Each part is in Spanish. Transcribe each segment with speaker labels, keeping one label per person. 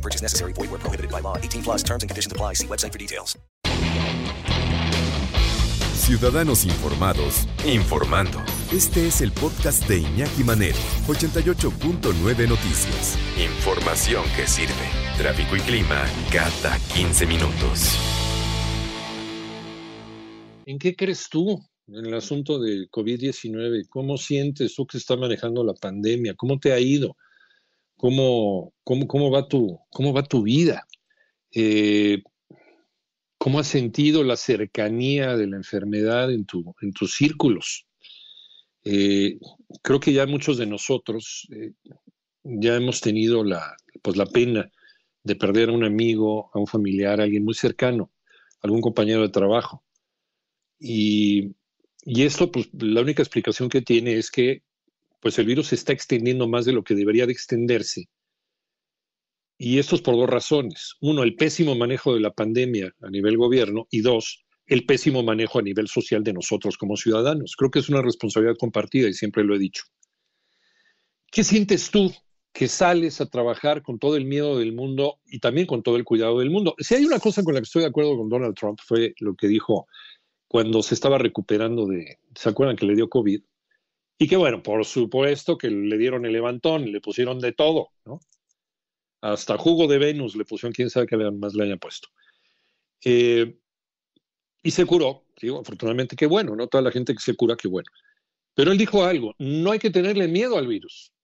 Speaker 1: No purchase necessary. Void where prohibited by law. 18 plus terms and conditions apply. See website for details.
Speaker 2: Ciudadanos informados, informando. Este es el podcast de Iñaki Manero, 88.9 Noticias. Información que sirve. Tráfico y clima cada 15 minutos.
Speaker 3: ¿En qué crees tú en el asunto del COVID-19? ¿Cómo sientes tú que se está manejando la pandemia? ¿Cómo te ha ido? ¿Cómo, cómo, cómo, va, tu, cómo va tu vida? Eh, ¿Cómo has sentido la cercanía de la enfermedad en, tu, en tus círculos? Eh, creo que ya muchos de nosotros eh, ya hemos tenido la, pues la pena de perder a un amigo, a un familiar, a alguien muy cercano, algún compañero de trabajo. Y, y esto, pues la única explicación que tiene es que pues el virus se está extendiendo más de lo que debería de extenderse. Y esto es por dos razones. Uno, el pésimo manejo de la pandemia a nivel gobierno y dos, el pésimo manejo a nivel social de nosotros como ciudadanos. Creo que es una responsabilidad compartida y siempre lo he dicho. ¿Qué sientes tú que sales a trabajar con todo el miedo del mundo y también con todo el cuidado del mundo? Si hay una cosa con la que estoy de acuerdo con Donald Trump fue lo que dijo cuando se estaba recuperando de, ¿se acuerdan que le dio COVID? Y que bueno, por supuesto que le dieron el levantón, le pusieron de todo, ¿no? Hasta jugo de Venus le pusieron, quién sabe qué más le hayan puesto. Eh, y se curó, digo, afortunadamente qué bueno, ¿no? Toda la gente que se cura, qué bueno. Pero él dijo algo, no hay que tenerle miedo al virus.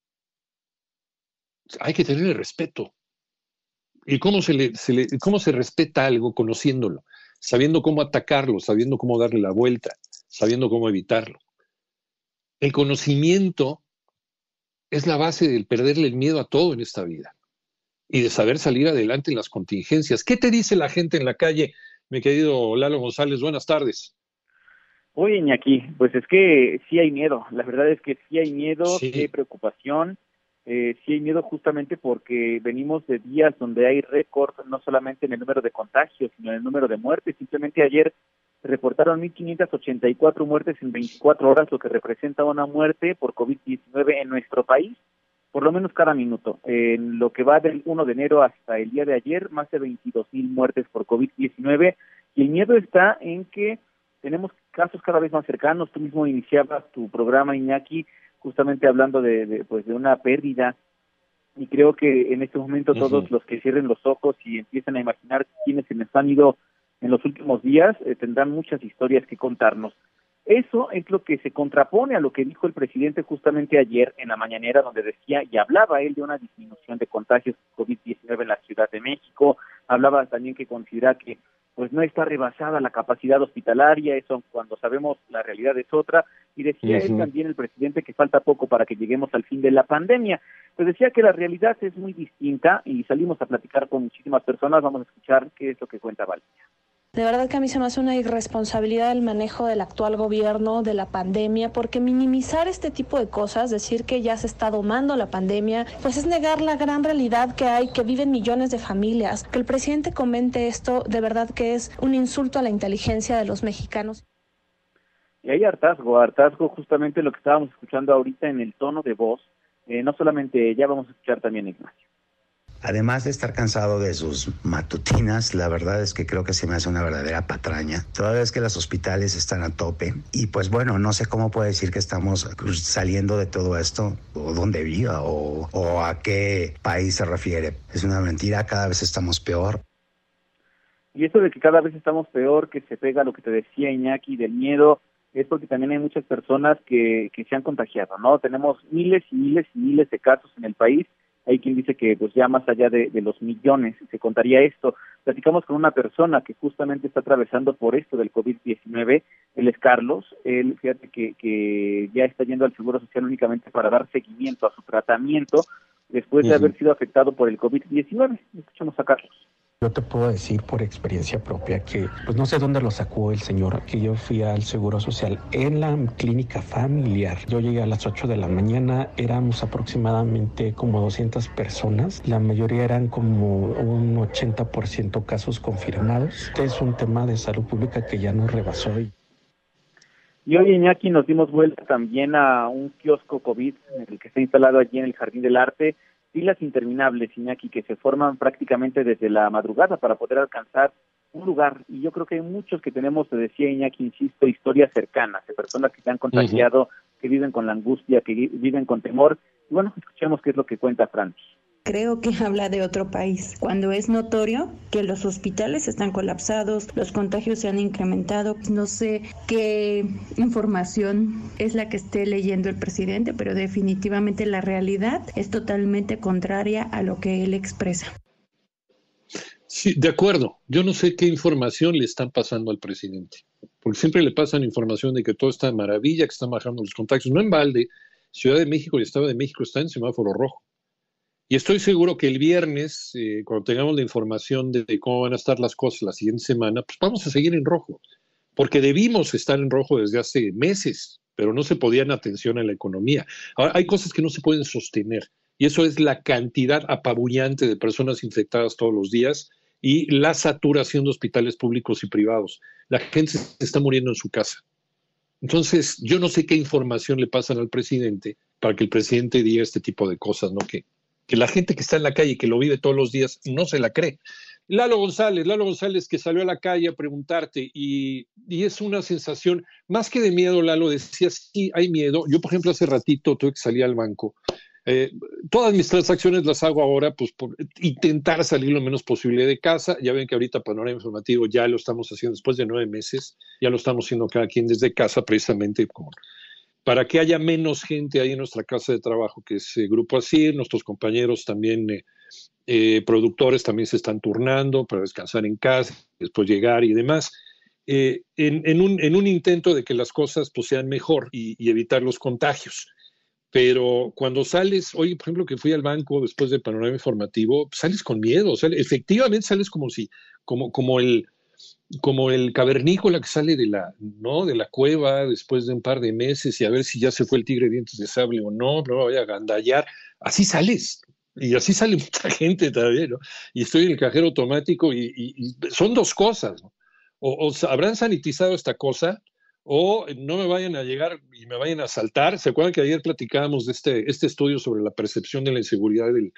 Speaker 3: Hay que tenerle respeto. ¿Y cómo se le, cómo se respeta algo conociéndolo? Sabiendo cómo atacarlo, sabiendo cómo darle la vuelta, sabiendo cómo evitarlo. El conocimiento es la base del perderle el miedo a todo en esta vida y de saber salir adelante en las contingencias. ¿Qué te dice la gente en la calle, mi querido Lalo González? Buenas tardes.
Speaker 4: Oye, Iñaki, pues es que sí hay miedo. La verdad es que sí hay miedo, sí, hay preocupación. Eh, sí hay miedo justamente porque venimos de días donde hay récord no solamente en el número de contagios, sino en el número de muertes. Simplemente ayer reportaron 1.584 muertes en 24 horas, lo que representa una muerte por COVID-19 en nuestro país, por lo menos cada minuto. En lo que va del 1 de enero hasta el día de ayer, más de 22.000 muertes por COVID-19. Y el miedo está en que tenemos casos cada vez más cercanos. Tú mismo iniciabas tu programa, Iñaki, justamente hablando de, de pues de una pérdida y creo que en este momento uh -huh. todos los que cierren los ojos y empiecen a imaginar quiénes se les han ido en los últimos días eh, tendrán muchas historias que contarnos. Eso es lo que se contrapone a lo que dijo el presidente justamente ayer en la mañanera, donde decía y hablaba él de una disminución de contagios COVID-19 en la Ciudad de México. Hablaba también que considera que pues no está rebasada la capacidad hospitalaria, eso cuando sabemos la realidad es otra, y decía él también el presidente que falta poco para que lleguemos al fin de la pandemia. Pues decía que la realidad es muy distinta y salimos a platicar con muchísimas personas, vamos a escuchar qué es lo que cuenta Valencia.
Speaker 5: De verdad que a mí se me hace una irresponsabilidad el manejo del actual gobierno, de la pandemia, porque minimizar este tipo de cosas, decir que ya se está domando la pandemia, pues es negar la gran realidad que hay, que viven millones de familias. Que el presidente comente esto, de verdad que es un insulto a la inteligencia de los mexicanos.
Speaker 4: Y hay hartazgo, hartazgo justamente lo que estábamos escuchando ahorita en el tono de voz, eh, no solamente ella, vamos a escuchar también a Ignacio.
Speaker 6: Además de estar cansado de sus matutinas, la verdad es que creo que se me hace una verdadera patraña. Toda vez que los hospitales están a tope y pues bueno, no sé cómo puede decir que estamos saliendo de todo esto o dónde viva o, a qué país se refiere. Es una mentira, cada vez estamos peor.
Speaker 4: Y eso de que cada vez estamos peor, que se pega lo que te decía Iñaki del miedo, es porque también hay muchas personas que, que se han contagiado, ¿no? Tenemos miles y miles y miles de casos en el país hay quien dice que pues ya más allá de, de, los millones se contaría esto. Platicamos con una persona que justamente está atravesando por esto del COVID-19, él es Carlos, él fíjate que, que ya está yendo al Seguro Social únicamente para dar seguimiento a su tratamiento después uh -huh. de haber sido afectado por el COVID-19. Escuchamos a Carlos.
Speaker 7: Yo te puedo decir por experiencia propia que, pues no sé dónde lo sacó el señor, que yo fui al Seguro Social en la clínica familiar. Yo llegué a las 8 de la mañana, éramos aproximadamente como 200 personas, la mayoría eran como un 80% casos confirmados. Este es un tema de salud pública que ya nos rebasó.
Speaker 4: Y hoy, Iñaki, nos dimos vuelta también a un kiosco COVID, el que está instalado allí en el Jardín del Arte, filas interminables, Iñaki, que se forman prácticamente desde la madrugada para poder alcanzar un lugar. Y yo creo que hay muchos que tenemos, te decía Iñaki, insisto, historias cercanas de personas que se han contagiado, que viven con la angustia, que viven con temor. Y bueno, escuchemos qué es lo que cuenta Francis
Speaker 8: creo que habla de otro país, cuando es notorio que los hospitales están colapsados, los contagios se han incrementado. No sé qué información es la que esté leyendo el presidente, pero definitivamente la realidad es totalmente contraria a lo que él expresa.
Speaker 3: Sí, de acuerdo. Yo no sé qué información le están pasando al presidente, porque siempre le pasan información de que todo está maravilla, que están bajando los contagios. No en balde, Ciudad de México y Estado de México están en semáforo rojo. Y estoy seguro que el viernes, eh, cuando tengamos la información de, cómo van a estar las cosas la siguiente semana, pues vamos a seguir en rojo, porque debimos estar en rojo desde hace meses, pero no se podían atención a la economía. Ahora, hay cosas que no se pueden sostener, y eso es la cantidad apabullante de personas infectadas todos los días y la saturación de hospitales públicos y privados. La gente se está muriendo en su casa. Entonces, yo no sé qué información le pasan al presidente para que el presidente diga este tipo de cosas, ¿no? Que la gente que está en la calle, que lo vive todos los días, no se la cree. Lalo González, Lalo González que salió a la calle a preguntarte y, es una sensación, más que de miedo, Lalo decía, sí, hay miedo. Yo, por ejemplo, hace ratito tuve que salir al banco. Eh, todas mis transacciones las hago ahora, pues por intentar salir lo menos posible de casa. Ya ven que ahorita Panorama Informativo ya lo estamos haciendo después de nueve meses, ya lo estamos haciendo cada quien desde casa, precisamente como para que haya menos gente ahí en nuestra casa de trabajo, que es el Grupo así, nuestros compañeros también, eh, eh, productores también se están turnando para descansar en casa, después llegar y demás, eh, en, un, intento de que las cosas pues, sean mejor y, evitar los contagios. Pero cuando sales, hoy por ejemplo que fui al banco después del panorama informativo, sales con miedo, efectivamente sales como si, como, como el, como el cavernícola que sale de la, ¿no? de la cueva después de un par de meses y a ver si ya se fue el tigre de dientes de sable o no, no voy a gandallar. Así sales. Y así sale mucha gente también, ¿no? Y estoy en el cajero automático y, son dos cosas, O, habrán sanitizado esta cosa o no me vayan a llegar y me vayan a saltar. ¿Se acuerdan que ayer platicábamos de este, este estudio sobre la percepción de la inseguridad del,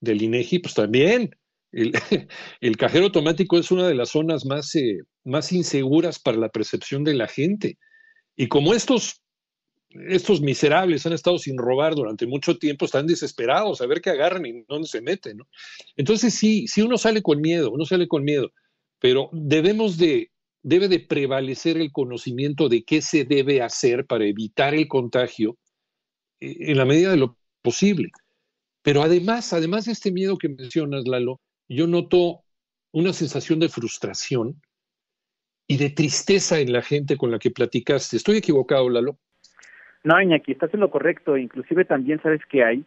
Speaker 3: del INEGI? Pues también, el, cajero automático es una de las zonas más, eh, más inseguras para la percepción de la gente. Y como estos, estos miserables han estado sin robar durante mucho tiempo, están desesperados a ver qué agarran y dónde se meten. ¿no? Entonces sí, sí uno sale con miedo, uno sale con miedo, pero debemos de, debe de prevalecer el conocimiento de qué se debe hacer para evitar el contagio eh, en la medida de lo posible. Pero además, además de este miedo que mencionas, Lalo, yo noto una sensación de frustración y de tristeza en la gente con la que platicaste. ¿Estoy equivocado, Lalo?
Speaker 4: No, Iñaki, estás en lo correcto. Inclusive también sabes que hay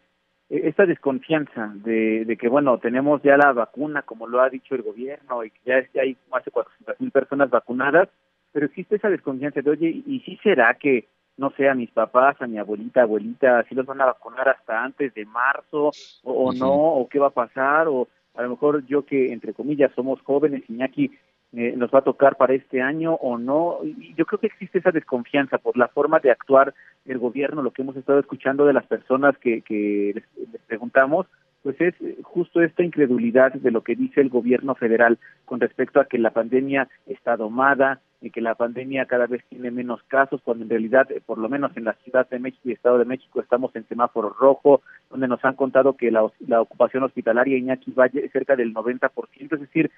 Speaker 4: e-, esta desconfianza de, que, bueno, tenemos ya la vacuna, como lo ha dicho el gobierno, y que ya, hay más de 400 mil personas vacunadas, pero existe esa desconfianza de, oye, ¿y si será que, no sé, a mis papás, a mi abuelita, abuelita, si los van a vacunar hasta antes de marzo, o, o no, o qué va a pasar, o a lo mejor yo que, entre comillas, somos jóvenes, Iñaki, eh, nos va a tocar para este año o no. yo creo que existe esa desconfianza por la forma de actuar el gobierno, lo que hemos estado escuchando de las personas que, que les, preguntamos, pues es justo esta incredulidad de lo que dice el gobierno federal con respecto a que la pandemia está domada, y que la pandemia cada vez tiene menos casos, cuando en realidad, eh, por lo menos en la Ciudad de México y Estado de México, estamos en semáforo rojo, donde nos han contado que la, la ocupación hospitalaria Iñaki va cerca del 90%, es decir,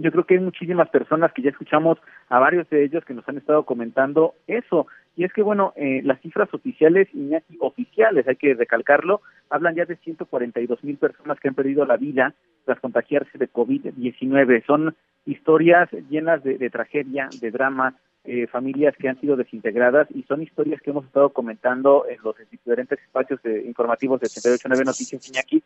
Speaker 4: yo creo que hay muchísimas personas que ya escuchamos a varios de ellos que nos han estado comentando eso. Y es que, bueno, eh, las cifras oficiales, Iñaki, oficiales, hay que recalcarlo, hablan ya de 142 mil personas que han perdido la vida tras contagiarse de COVID-19. Son historias llenas de, tragedia, de drama, eh, familias que han sido desintegradas y son historias que hemos estado comentando en los diferentes espacios informativos de 889 Noticias Iñaki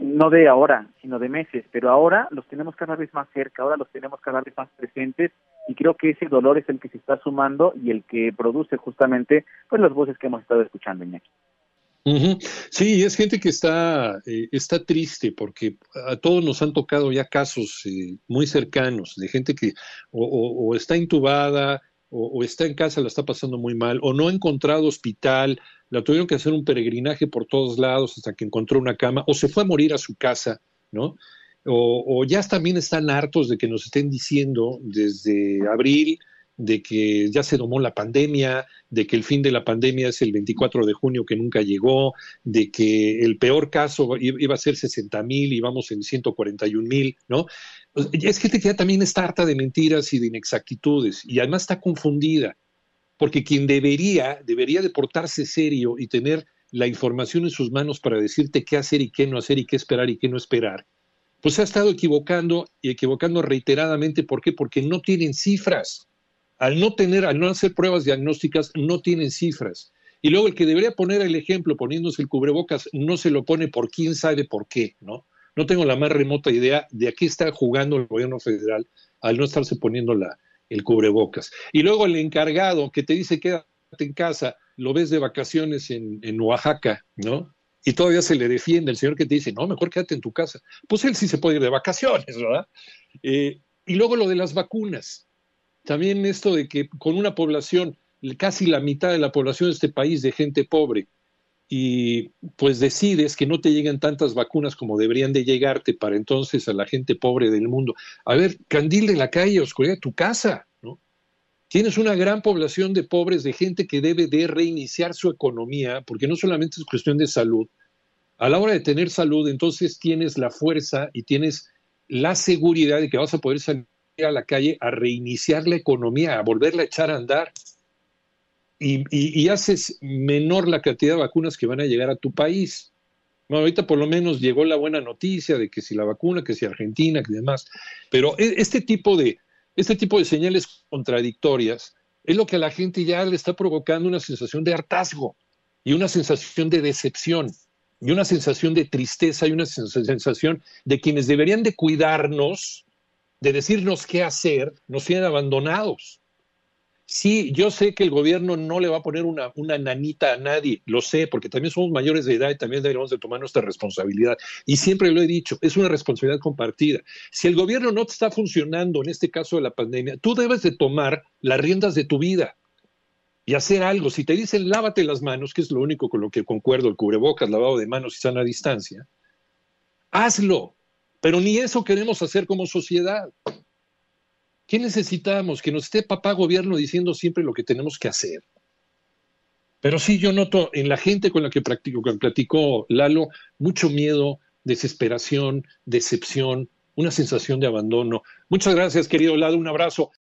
Speaker 4: no de ahora, sino de meses, pero ahora los tenemos cada vez más cerca, ahora los tenemos cada vez más presentes y creo que ese dolor es el que se está sumando y el que produce justamente pues las voces que hemos estado escuchando, Iñaki.
Speaker 3: Sí, es gente que está, eh, está triste porque a todos nos han tocado ya casos eh, muy cercanos de gente que o, está intubada o, está en casa, la está pasando muy mal, o no ha encontrado hospital, la tuvieron que hacer un peregrinaje por todos lados hasta que encontró una cama, o se fue a morir a su casa, ¿no? O, o ya también están hartos de que nos estén diciendo desde abril de que ya se domó la pandemia, de que el fin de la pandemia es el 24 de junio que nunca llegó, de que el peor caso iba a ser 60 mil y vamos en 141 mil, ¿no? Es gente que ya también está harta de mentiras y de inexactitudes y además está confundida, porque quien debería, debería de portarse serio y tener la información en sus manos para decirte qué hacer y qué no hacer y qué esperar y qué no esperar, pues se ha estado equivocando y equivocando reiteradamente. ¿Por qué? Porque no tienen cifras al no tener, al no hacer pruebas diagnósticas, no tienen cifras. Y luego el que debería poner el ejemplo poniéndose el cubrebocas no se lo pone por quién sabe por qué, ¿no? No tengo la más remota idea de a qué está jugando el gobierno federal al no estarse poniendo la, el cubrebocas. Y luego el encargado que te dice quédate en casa, lo ves de vacaciones en, Oaxaca, ¿no? Y todavía se le defiende el señor que te dice, no, mejor quédate en tu casa. Pues él sí se puede ir de vacaciones, ¿verdad? Eh, y luego lo de las vacunas. También esto de que con una población, casi la mitad de la población de este país de gente pobre, y pues decides que no te lleguen tantas vacunas como deberían de llegarte para entonces a la gente pobre del mundo. A ver, candil de la calle, oscuridad de tu casa, ¿no? Tienes una gran población de pobres, de gente que debe de reiniciar su economía, porque no solamente es cuestión de salud. A la hora de tener salud, entonces tienes la fuerza y tienes la seguridad de que vas a poder salir a la calle a reiniciar la economía, a volverla a echar a andar. Y, haces menor la cantidad de vacunas que van a llegar a tu país. Bueno, ahorita por lo menos llegó la buena noticia de que si la vacuna, que si Argentina, que demás. Pero e, este tipo de, este tipo de señales contradictorias es lo que a la gente ya le está provocando una sensación de hartazgo y una sensación de decepción y una sensación de tristeza y una sensación de quienes deberían de cuidarnos de decirnos qué hacer, nos tienen abandonados. Sí, yo sé que el gobierno no le va a poner una, una nanita a nadie, lo sé, porque también somos mayores de edad y también debemos de tomar nuestra responsabilidad. Y siempre lo he dicho, es una responsabilidad compartida. Si el gobierno no está funcionando, en este caso de la pandemia, tú debes de tomar las riendas de tu vida y hacer algo. Si te dicen lávate las manos, que es lo único con lo que concuerdo, el cubrebocas, lavado de manos y sana distancia, hazlo. Pero ni eso queremos hacer como sociedad. ¿Qué necesitamos? Que nos esté papá gobierno diciendo siempre lo que tenemos que hacer. Pero sí, yo noto en la gente con la que practico, platicó Lalo, mucho miedo, desesperación, decepción, una sensación de abandono. Muchas gracias, querido Lalo, un abrazo.